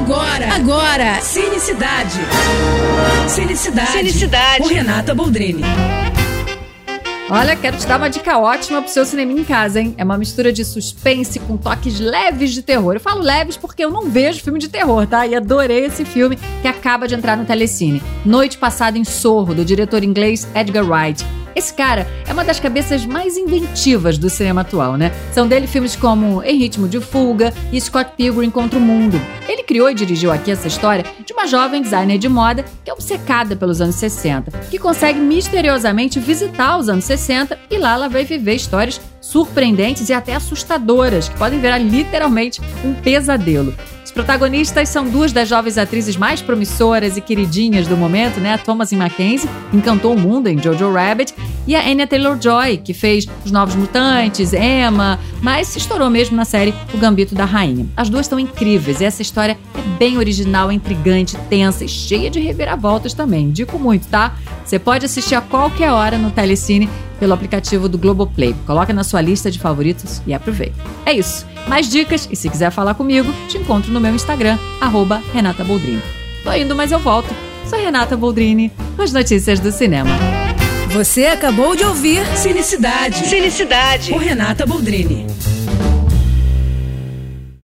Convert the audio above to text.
Agora, agora, Cinecidade. Cinecidade. Cinecidade. Com Renata Boldrini. Olha, quero te dar uma dica ótima pro seu cinema em casa, hein? É uma mistura de suspense com toques leves de terror. Eu falo leves porque eu não vejo filme de terror, tá? E adorei esse filme que acaba de entrar no Telecine. Noite Passada em Sorro, do diretor inglês Edgar Wright. Esse cara é uma das cabeças mais inventivas do cinema atual, né? São dele filmes como Em Ritmo de Fuga e Scott Pilgrim contra o Mundo. Ele criou e dirigiu aqui essa história de uma jovem designer de moda que é obcecada pelos anos 60, que consegue misteriosamente visitar os anos 60 e lá ela vai viver histórias surpreendentes e até assustadoras, que podem virar literalmente um pesadelo. Os protagonistas são duas das jovens atrizes mais promissoras e queridinhas do momento, né? A Thomasin Mackenzie, encantou o mundo em Jojo Rabbit, e a Anya Taylor-Joy, que fez Os Novos Mutantes, Emma, mas se estourou mesmo na série O Gambito da Rainha. As duas estão incríveis e essa história é bem original, intrigante, tensa e cheia de reviravoltas também. Indico muito, tá? Você pode assistir a qualquer hora no Telecine pelo aplicativo do Globoplay. Coloca na sua lista de favoritos e aproveita. É isso. Mais dicas e se quiser falar comigo, te encontro no meu Instagram, arroba Renata Boldrini. Tô indo, mas eu volto. Sou Renata Boldrini, com as notícias do cinema. Você acabou de ouvir Cinecidade. Cinecidade. Com Renata Boldrini.